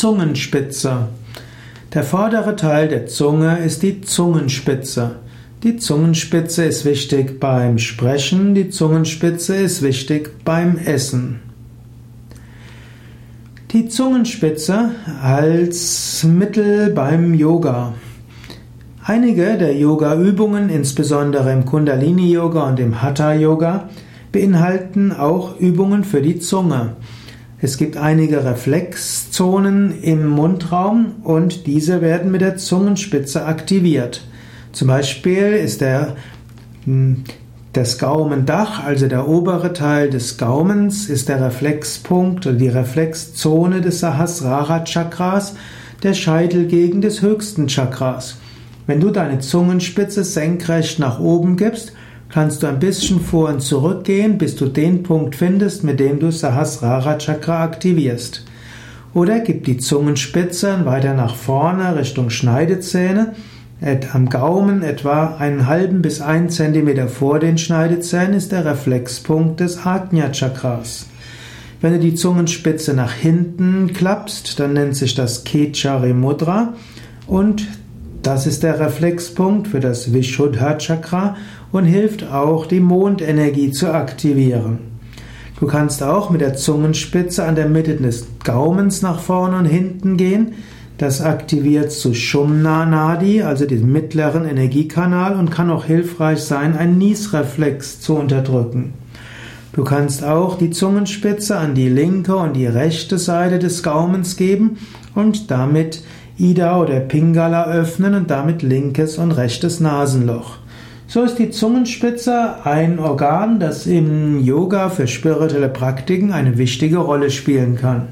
Zungenspitze. Der vordere Teil der Zunge ist die Zungenspitze. Die Zungenspitze ist wichtig beim Sprechen, die Zungenspitze ist wichtig beim Essen. Die Zungenspitze als Mittel beim Yoga. Einige der Yoga-Übungen, insbesondere im Kundalini-Yoga und im Hatha-Yoga, beinhalten auch Übungen für die Zunge. Es gibt einige Reflexzonen im Mundraum und diese werden mit der Zungenspitze aktiviert. Zum Beispiel ist der, hm, das Gaumendach, also der obere Teil des Gaumens, ist der Reflexpunkt oder die Reflexzone des Sahasrara Chakras, der Scheitelgegend des höchsten Chakras. Wenn du deine Zungenspitze senkrecht nach oben gibst, kannst du ein bisschen vor und zurück gehen, bis du den Punkt findest, mit dem du Sahasrara Chakra aktivierst. Oder gib die Zungenspitze weiter nach vorne Richtung Schneidezähne, am Gaumen etwa einen halben bis einen Zentimeter vor den Schneidezähnen ist der Reflexpunkt des Ajna Chakras. Wenn du die Zungenspitze nach hinten klappst, dann nennt sich das Kechari Mudra und das ist der Reflexpunkt für das Vishuddha Chakra und hilft auch, die Mondenergie zu aktivieren. Du kannst auch mit der Zungenspitze an der Mitte des Gaumens nach vorne und hinten gehen. Das aktiviert Sushumna Nadi, also den mittleren Energiekanal und kann auch hilfreich sein, einen Niesreflex zu unterdrücken. Du kannst auch die Zungenspitze an die linke und die rechte Seite des Gaumens geben und damit Ida oder Pingala öffnen und damit linkes und rechtes Nasenloch. So ist die Zungenspitze ein Organ, das im Yoga für spirituelle Praktiken eine wichtige Rolle spielen kann.